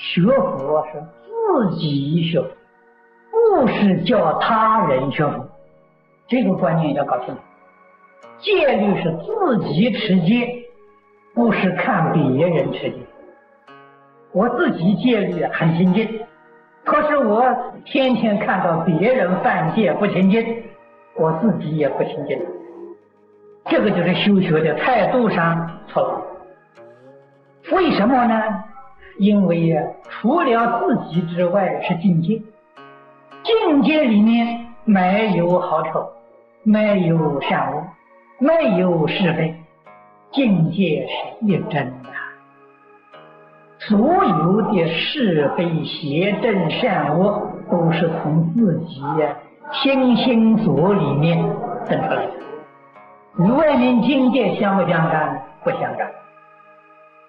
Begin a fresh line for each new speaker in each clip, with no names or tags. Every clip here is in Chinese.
学佛是自己学，不是叫他人学佛。这个观念要搞清楚。戒律是自己持戒，不是看别人持戒。我自己戒律很清净，可是我天天看到别人犯戒不清净，我自己也不清净。这个就是修学的态度上错了。为什么呢？因为呀，除了自己之外是境界，境界里面没有好丑，没有善恶，没有是非，境界是一真的。所有的是非、邪正、善恶，都是从自己呀心心所里面生出来的，与外面境界相不相干？不相干。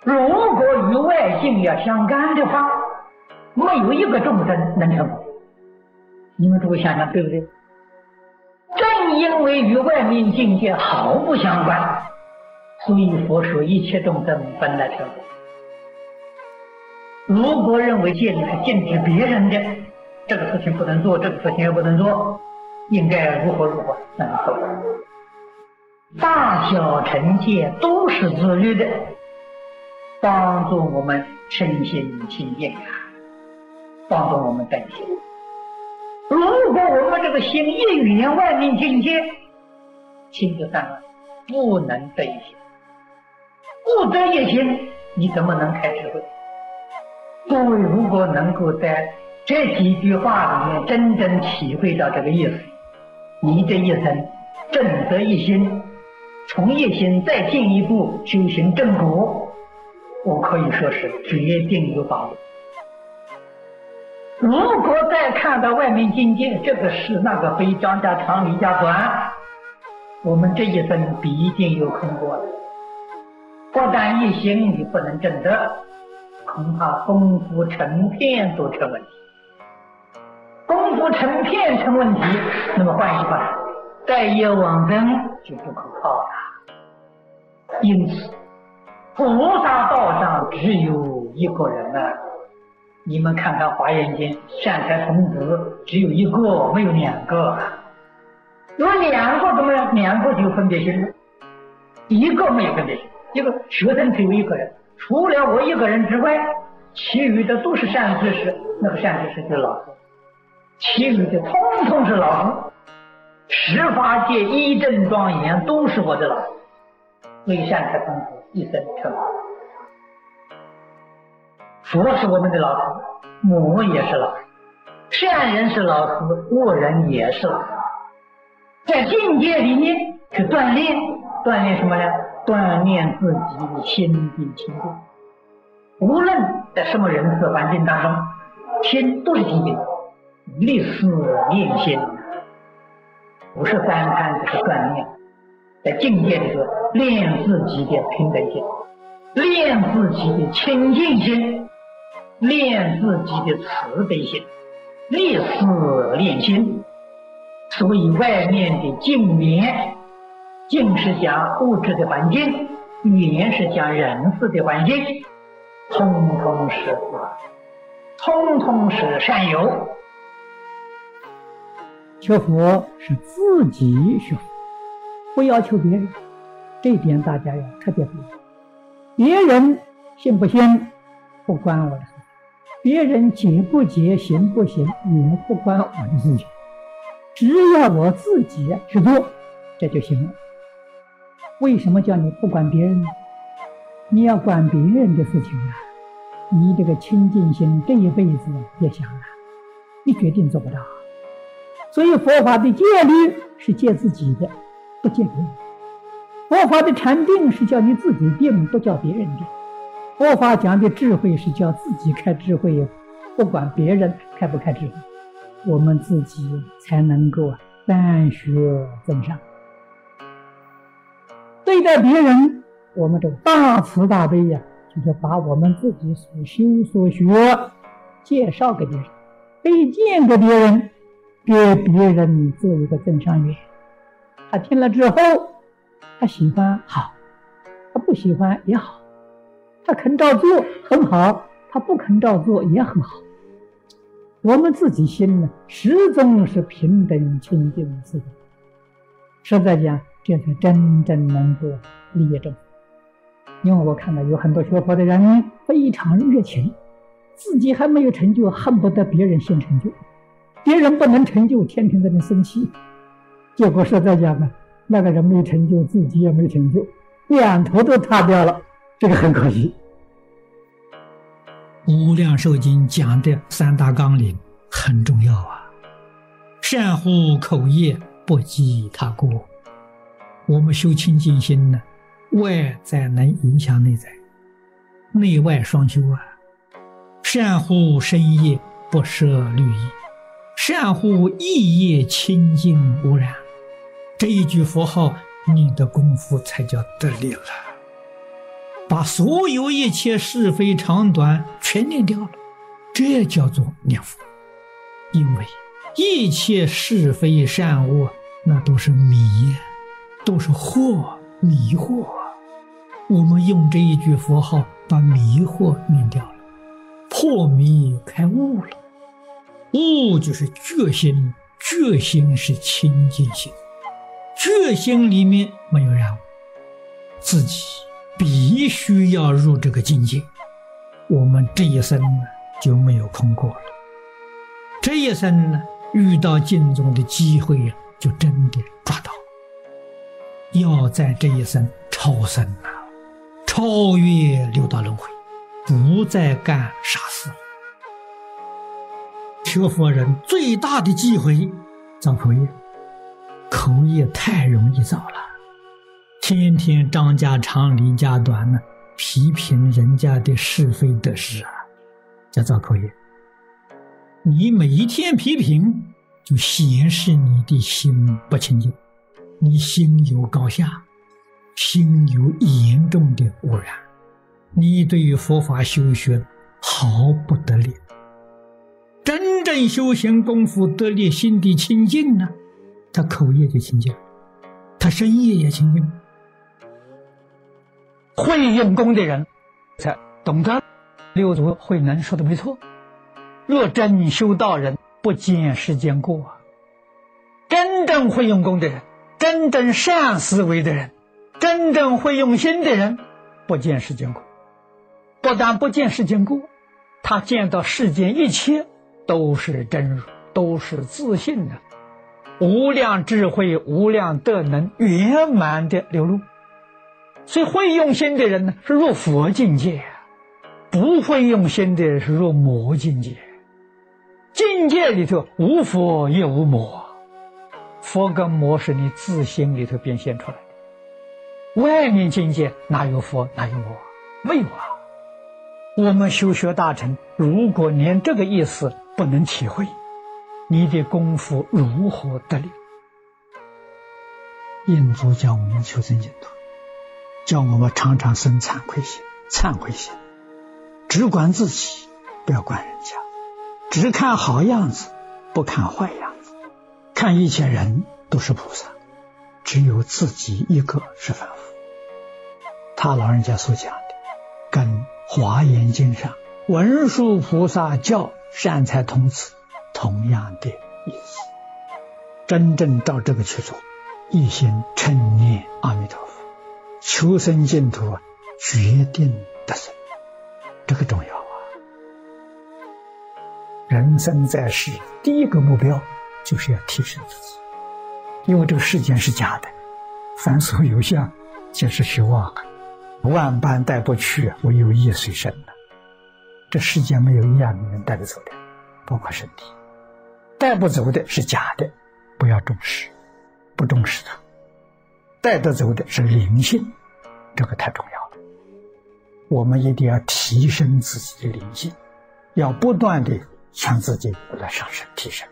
如果与外境要相干的话，没有一个众生能成功。你们诸位想想，对不对？正因为与外面境界毫不相关，所以佛说一切众生本来成。如果认为戒律是禁止别人的，这个事情不能做，这个事情也不能做，应该如何如何，那是错的。大小成戒都是自律的。帮助我们身心清净啊，帮助我们等心。如果我们这个心一远外面境界，心就散了，不能得一心。不得一心，你怎么能开智慧？各位如果能够在这几句话里面真正体会到这个意思，你这一生正得一心，从一心再进一步修行正果。我可以说是决定有把握。如果再看到外面境界，这个是那个非，张家长李家短，我们这一生必定有空过的。不但一心你不能证得，恐怕功夫成片都成问题。功夫成片成问题，那么换一句话，待业往生就不可靠了。因此。菩萨道上只有一个人啊！你们看看《华严经》，善财童子只有一个，没有两个。有两个怎么样？两个就分别心了，一个没有分别心。一个学生只有一个人，除了我一个人之外，其余的都是善知识。那个善知识就是老师，其余的通通是老师。十法界一正庄严都是我的老师，为善财童子。一生成佛，是我们的老师，母也是老师，善人是老师，恶人也是老师。在境界里面去锻炼，锻炼什么呢？锻炼自己的心地清净。无论在什么人事环境当中，心都是清净，立思念心，不是三餐就是锻炼。在境界里头练自己的平等心，练自己的清净心，练自己的慈悲心，立思练心。所以外面的境缘，境是讲物质的环境，缘是讲人事的环境，通通是通通是善有。学佛是自己学佛。不要求别人，这一点大家要特别注意。别人信不信，不关我的事；别人解不解、行不行，也不关我的事情。只要我自己去做，这就行了。为什么叫你不管别人呢？你要管别人的事情啊，你这个清净心这一辈子别想了，你决定做不到。所以佛法的戒律是戒自己的。不见人，佛法的禅定是叫你自己定，不叫别人定。佛法讲的智慧是叫自己开智慧，不管别人开不开智慧，我们自己才能够三学增上。对待别人，我们这个大慈大悲呀，就是把我们自己所修所学介绍给别人，推荐给别人，给别人做一个增上缘。他听了之后，他喜欢好，他不喜欢也好，他肯照做很好，
他不肯照做也很好。我们自己心呢，始终是平等清净自在。实在讲，这才真正能够利益众。因为我看到有很多学佛的人非常热情，自己还没有成就，恨不得别人先成就，别人不能成就，天天在那生气。结果实在讲呢，那个人没成就，自己也没成就，两头都塌掉了，这个很可惜。
无量寿经讲的三大纲领很重要啊，善护口业，不积他过。我们修清净心呢，外在能影响内在，内外双修啊。善护身业，不涉律业；善护意业，清净无染。这一句佛号，你的功夫才叫得力了。把所有一切是非长短全念掉了，这叫做念佛。因为一切是非善恶，那都是迷，都是惑，迷惑。我们用这一句佛号把迷惑念掉了，破迷开悟了。悟就是决心，决心是清净心，决心里面没有染，自己。必须要入这个境界，我们这一生呢就没有空过了。这一生呢遇到境中的机会呀，就真的抓到。要在这一生超生啊，超越六道轮回，不再干傻事。学佛人最大的机会造口业，口业太容易造了。天天张家长李家短呢，批评人家的是非得失啊，叫造口业。你每一天批评，就显示你的心不清净，你心有高下，心有严重的污染，你对于佛法修学毫不得力。真正修行功夫得力，心地清净呢，他口业就清净，他身业也清净。
会用功的人，才懂得六祖慧能说的没错。若真修道人，不见世间过。真正会用功的人，真正善思维的人，真正会用心的人，不见世间过。不但不见世间过，他见到世间一切都是真，都是自信的，无量智慧、无量德能圆满的流露。所以会用心的人呢，是入佛境界；不会用心的是入魔境界。境界里头无佛也无魔，佛跟魔是你自心里头变现出来的。外面境界哪有佛哪有魔？没有啊！我们修学大成，如果连这个意思不能体会，你的功夫如何得力？
印度教我们求生净土。叫我们常常生惭愧心，忏悔心，只管自己，不要管人家，只看好样子，不看坏样子，看一切人都是菩萨，只有自己一个是凡夫。他老人家所讲的，跟《华严经》上文殊菩萨教善财童子同样的意思。真正照这个去做，一心称念阿弥陀佛。求生净土，决定得生，这个重要啊！人生在世，第一个目标就是要提升自己，因为这个世间是假的，凡所有相，皆是虚妄，万般带不去，唯有业随身了。这世间没有一样能带得走的，包括身体，带不走的是假的，不要重视，不重视它。带得走的是灵性，这个太重要了。我们一定要提升自己的灵性，要不断的向自己来上升提升。